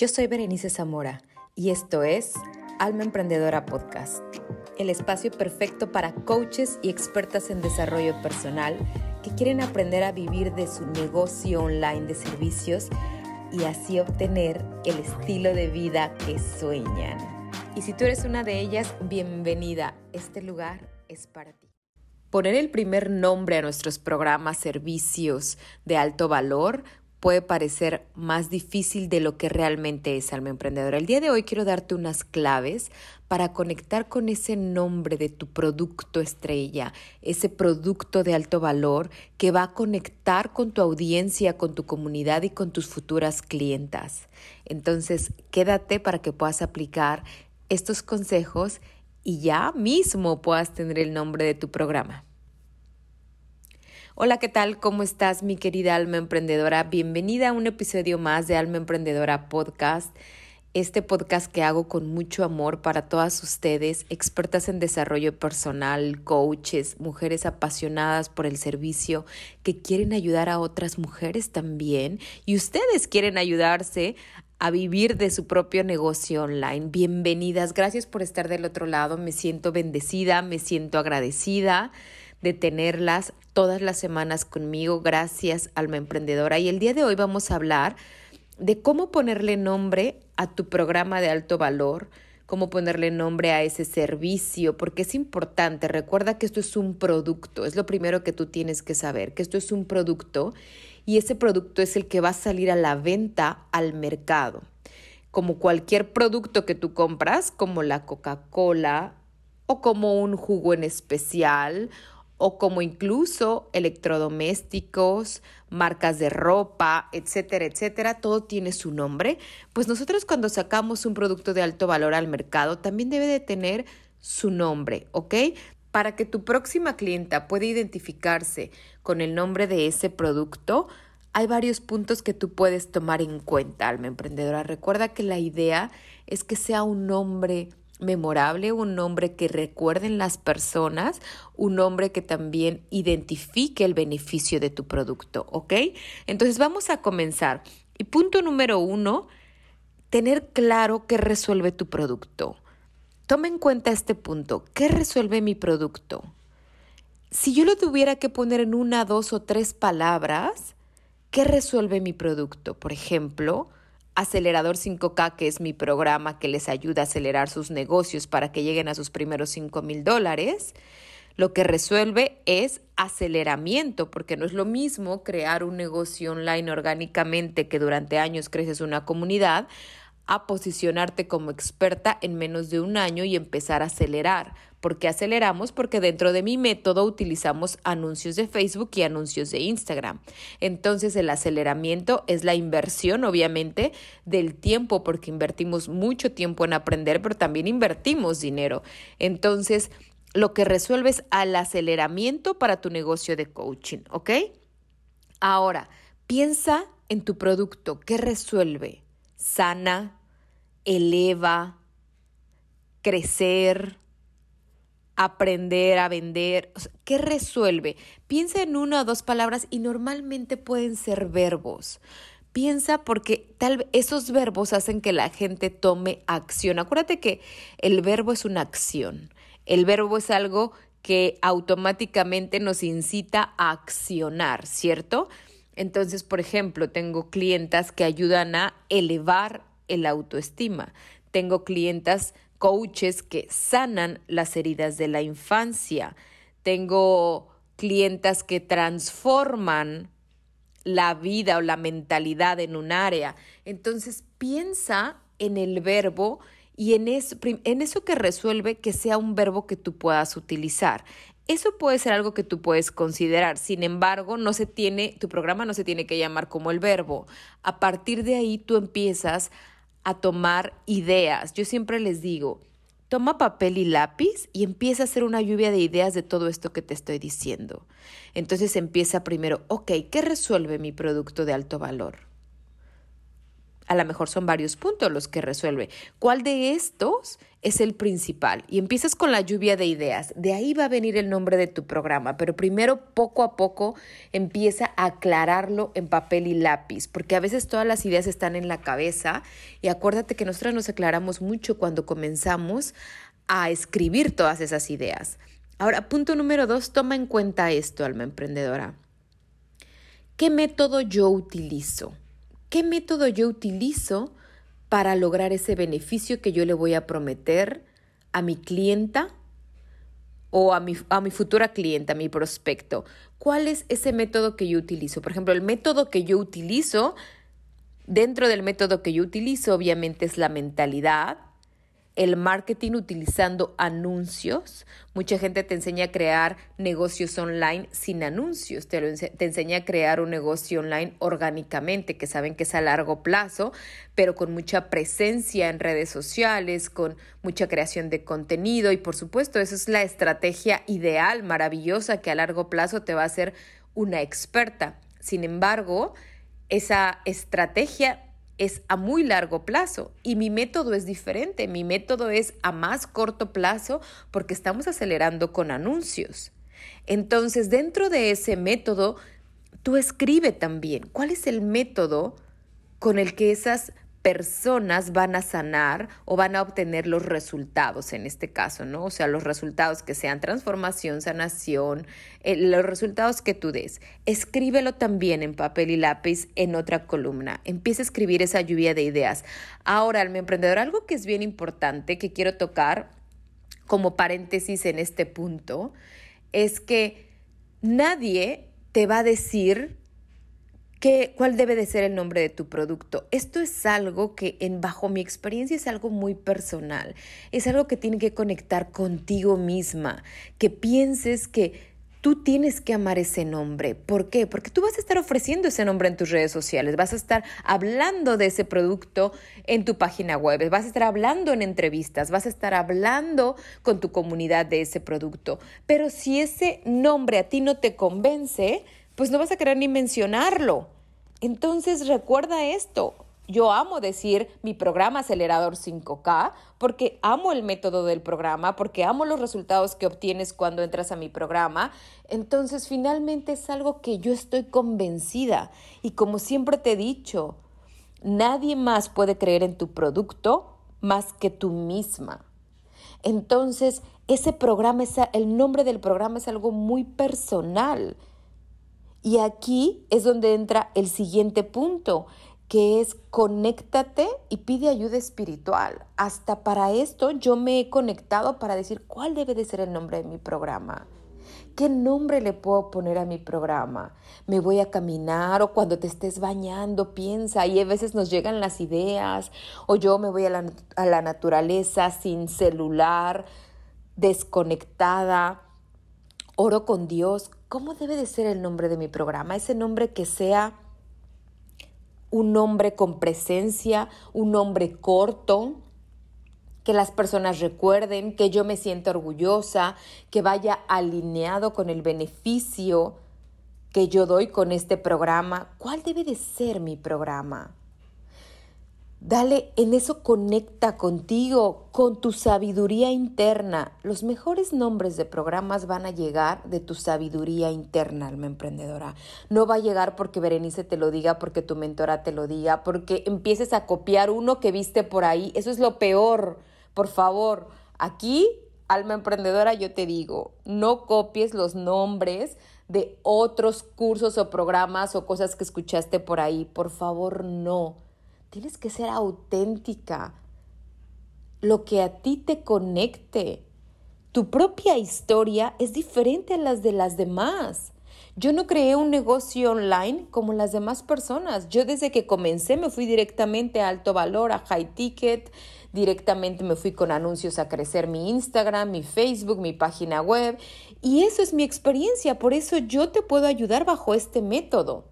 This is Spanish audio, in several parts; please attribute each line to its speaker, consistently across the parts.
Speaker 1: Yo soy Berenice Zamora y esto es Alma Emprendedora Podcast, el espacio perfecto para coaches y expertas en desarrollo personal que quieren aprender a vivir de su negocio online de servicios y así obtener el estilo de vida que sueñan. Y si tú eres una de ellas, bienvenida. Este lugar es para ti. Poner el primer nombre a nuestros programas, servicios de alto valor puede parecer más difícil de lo que realmente es alma emprendedora. El día de hoy quiero darte unas claves para conectar con ese nombre de tu producto estrella, ese producto de alto valor que va a conectar con tu audiencia, con tu comunidad y con tus futuras clientas. Entonces, quédate para que puedas aplicar estos consejos y ya mismo puedas tener el nombre de tu programa. Hola, ¿qué tal? ¿Cómo estás, mi querida alma emprendedora? Bienvenida a un episodio más de Alma Emprendedora Podcast. Este podcast que hago con mucho amor para todas ustedes, expertas en desarrollo personal, coaches, mujeres apasionadas por el servicio, que quieren ayudar a otras mujeres también y ustedes quieren ayudarse a vivir de su propio negocio online. Bienvenidas, gracias por estar del otro lado. Me siento bendecida, me siento agradecida de tenerlas todas las semanas conmigo. Gracias, alma emprendedora. Y el día de hoy vamos a hablar de cómo ponerle nombre a tu programa de alto valor, cómo ponerle nombre a ese servicio, porque es importante. Recuerda que esto es un producto, es lo primero que tú tienes que saber, que esto es un producto y ese producto es el que va a salir a la venta al mercado. Como cualquier producto que tú compras, como la Coca-Cola o como un jugo en especial o como incluso electrodomésticos, marcas de ropa, etcétera, etcétera, todo tiene su nombre, pues nosotros cuando sacamos un producto de alto valor al mercado también debe de tener su nombre, ¿ok? Para que tu próxima clienta pueda identificarse con el nombre de ese producto, hay varios puntos que tú puedes tomar en cuenta, alma emprendedora. Recuerda que la idea es que sea un nombre memorable, un nombre que recuerden las personas, un nombre que también identifique el beneficio de tu producto, ¿ok? Entonces vamos a comenzar. Y punto número uno, tener claro qué resuelve tu producto. Toma en cuenta este punto. ¿Qué resuelve mi producto? Si yo lo tuviera que poner en una, dos o tres palabras, ¿qué resuelve mi producto? Por ejemplo, Acelerador 5K, que es mi programa que les ayuda a acelerar sus negocios para que lleguen a sus primeros 5 mil dólares, lo que resuelve es aceleramiento, porque no es lo mismo crear un negocio online orgánicamente que durante años creces una comunidad, a posicionarte como experta en menos de un año y empezar a acelerar. ¿Por qué aceleramos? Porque dentro de mi método utilizamos anuncios de Facebook y anuncios de Instagram. Entonces el aceleramiento es la inversión, obviamente, del tiempo, porque invertimos mucho tiempo en aprender, pero también invertimos dinero. Entonces, lo que resuelves al aceleramiento para tu negocio de coaching, ¿ok? Ahora, piensa en tu producto. ¿Qué resuelve? Sana, eleva, crecer, aprender a vender. ¿Qué resuelve? Piensa en una o dos palabras y normalmente pueden ser verbos. Piensa porque tal esos verbos hacen que la gente tome acción. Acuérdate que el verbo es una acción. El verbo es algo que automáticamente nos incita a accionar, ¿cierto? Entonces, por ejemplo, tengo clientas que ayudan a elevar el autoestima. Tengo clientas coaches que sanan las heridas de la infancia. Tengo clientas que transforman la vida o la mentalidad en un área. Entonces piensa en el verbo y en eso, en eso que resuelve que sea un verbo que tú puedas utilizar. Eso puede ser algo que tú puedes considerar. Sin embargo, no se tiene, tu programa no se tiene que llamar como el verbo. A partir de ahí tú empiezas a tomar ideas. Yo siempre les digo, toma papel y lápiz y empieza a hacer una lluvia de ideas de todo esto que te estoy diciendo. Entonces empieza primero, ok, ¿qué resuelve mi producto de alto valor? A lo mejor son varios puntos los que resuelve. ¿Cuál de estos es el principal? Y empiezas con la lluvia de ideas. De ahí va a venir el nombre de tu programa, pero primero poco a poco empieza a aclararlo en papel y lápiz, porque a veces todas las ideas están en la cabeza y acuérdate que nosotros nos aclaramos mucho cuando comenzamos a escribir todas esas ideas. Ahora, punto número dos, toma en cuenta esto, alma emprendedora. ¿Qué método yo utilizo? ¿Qué método yo utilizo para lograr ese beneficio que yo le voy a prometer a mi clienta o a mi, a mi futura clienta, a mi prospecto? ¿Cuál es ese método que yo utilizo? Por ejemplo, el método que yo utilizo, dentro del método que yo utilizo, obviamente es la mentalidad, el marketing utilizando anuncios. Mucha gente te enseña a crear negocios online sin anuncios, te, enseña a crear un negocio online orgánicamente, que saben que es a largo plazo, pero con mucha presencia en redes sociales, con mucha creación de contenido y por supuesto, esa es la estrategia ideal, maravillosa, que a largo plazo te va a hacer una experta. Sin embargo, esa estrategia es a muy largo plazo y mi método es diferente. Mi método es a más corto plazo porque estamos acelerando con anuncios. Entonces, dentro de ese método, tú escribe también cuál es el método con el que esas personas van a sanar o van a obtener los resultados en este caso, ¿no? O sea, los resultados que sean transformación, sanación, eh, los resultados que tú des. Escríbelo también en papel y lápiz en otra columna. Empieza a escribir esa lluvia de ideas. Ahora, mi emprendedor, algo que es bien importante que quiero tocar como paréntesis en este punto es que nadie te va a decir ¿Cuál debe de ser el nombre de tu producto? Esto es algo que, en, bajo mi experiencia, es algo muy personal. Es algo que tiene que conectar contigo misma. Que pienses que tú tienes que amar ese nombre. ¿Por qué? Porque tú vas a estar ofreciendo ese nombre en tus redes sociales, vas a estar hablando de ese producto en tu página web, vas a estar hablando en entrevistas, vas a estar hablando con tu comunidad de ese producto. Pero si ese nombre a ti no te convence, pues no vas a querer ni mencionarlo. Entonces recuerda esto. Yo amo decir mi programa acelerador 5K porque amo el método del programa, porque amo los resultados que obtienes cuando entras a mi programa. Entonces finalmente es algo que yo estoy convencida y como siempre te he dicho, nadie más puede creer en tu producto más que tú misma. Entonces, ese programa, el nombre del programa es algo muy personal y aquí es donde entra el siguiente punto, que es conéctate y pide ayuda espiritual. Hasta para esto yo me he conectado para decir cuál debe de ser el nombre de mi programa. ¿Qué nombre le puedo poner a mi programa? ¿Me voy a caminar o cuando te estés bañando piensa? Y a veces nos llegan las ideas o yo me voy a la, a la naturaleza sin celular, desconectada, oro con Dios. ¿Cómo debe de ser el nombre de mi programa? Ese nombre que sea un nombre con presencia, un nombre corto, que las personas recuerden, que yo me sienta orgullosa, que vaya alineado con el beneficio que yo doy con este programa. ¿Cuál debe de ser mi programa? Dale, en eso conecta contigo, con tu sabiduría interna. Los mejores nombres de programas van a llegar de tu sabiduría interna, alma emprendedora. No va a llegar porque Berenice te lo diga, porque tu mentora te lo diga, porque empieces a copiar uno que viste por ahí. Eso es lo peor. Por favor, aquí, alma emprendedora, yo te digo, no copies los nombres de otros cursos o programas o cosas que escuchaste por ahí. Por favor, no Tienes que ser auténtica. Lo que a ti te conecte. Tu propia historia es diferente a las de las demás. Yo no creé un negocio online como las demás personas. Yo desde que comencé me fui directamente a alto valor, a high ticket, directamente me fui con anuncios a crecer mi Instagram, mi Facebook, mi página web. Y eso es mi experiencia, por eso yo te puedo ayudar bajo este método.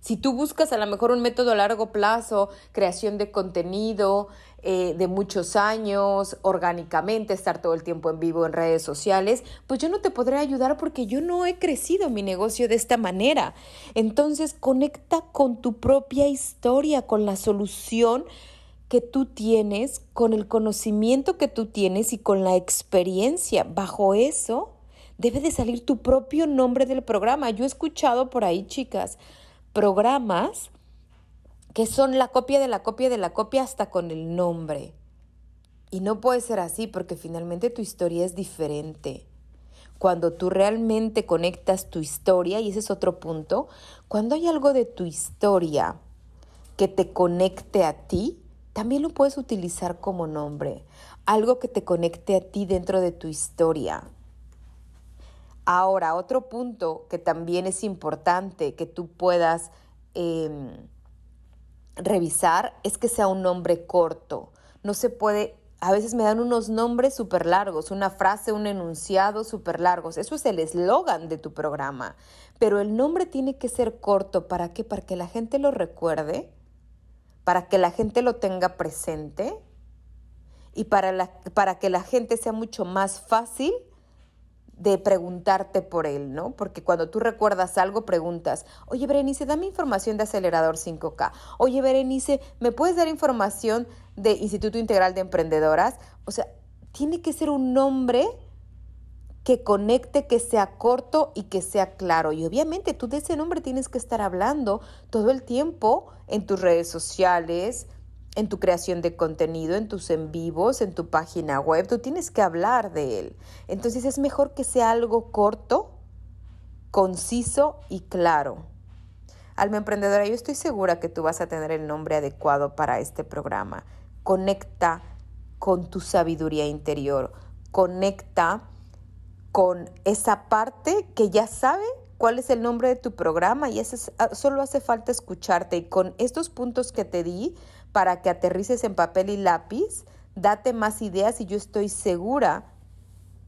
Speaker 1: Si tú buscas a lo mejor un método a largo plazo, creación de contenido eh, de muchos años, orgánicamente, estar todo el tiempo en vivo en redes sociales, pues yo no te podré ayudar porque yo no he crecido mi negocio de esta manera. Entonces, conecta con tu propia historia, con la solución que tú tienes, con el conocimiento que tú tienes y con la experiencia. Bajo eso, debe de salir tu propio nombre del programa. Yo he escuchado por ahí, chicas, programas que son la copia de la copia de la copia hasta con el nombre. Y no puede ser así porque finalmente tu historia es diferente. Cuando tú realmente conectas tu historia, y ese es otro punto, cuando hay algo de tu historia que te conecte a ti, también lo puedes utilizar como nombre. Algo que te conecte a ti dentro de tu historia. Ahora, otro punto que también es importante que tú puedas em, revisar es que sea un nombre corto. No se puede, a veces me dan unos nombres súper largos, una frase, un enunciado súper largos. Eso es el eslogan de tu programa. Pero el nombre tiene que ser corto. ¿Para qué? Para que la gente lo recuerde, para que la gente lo tenga presente y para, para que la gente sea mucho más fácil de preguntarte por él, ¿no? Porque cuando tú recuerdas algo, preguntas, oye Berenice, dame información de acelerador 5K. Oye Berenice, ¿me puedes dar información de Instituto Integral de Emprendedoras? O sea, tiene que ser un nombre que conecte, que sea corto y que sea claro. Y obviamente tú de ese nombre tienes que estar hablando todo el tiempo en tus redes sociales, en tu creación de contenido, en tus en vivos, en tu página web, tú tienes que hablar de él. Entonces es mejor que sea algo corto, conciso y claro. Alma emprendedora, yo estoy segura que tú vas a tener el nombre adecuado para este programa. Conecta con tu sabiduría interior, conecta con esa parte que ya sabe cuál es el nombre de tu programa y eso ah, solo hace falta escucharte y con estos puntos que te di para que aterrices en papel y lápiz, date más ideas y yo estoy segura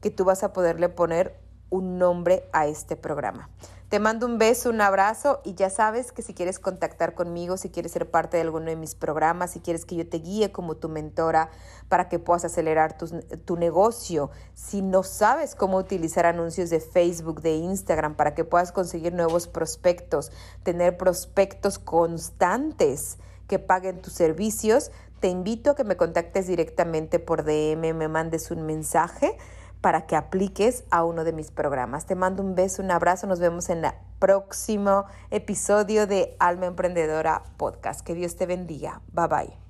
Speaker 1: que tú vas a poderle poner un nombre a este programa. Te mando un beso, un abrazo y ya sabes que si quieres contactar conmigo, si quieres ser parte de alguno de mis programas, si quieres que yo te guíe como tu mentora para que puedas acelerar tu, tu negocio, si no sabes cómo utilizar anuncios de Facebook, de Instagram para que puedas conseguir nuevos prospectos, tener prospectos constantes que paguen tus servicios, te invito a que me contactes directamente por DM, me mandes un mensaje para que apliques a uno de mis programas. Te mando un beso, un abrazo, nos vemos en el próximo episodio de Alma Emprendedora Podcast. Que Dios te bendiga. Bye bye.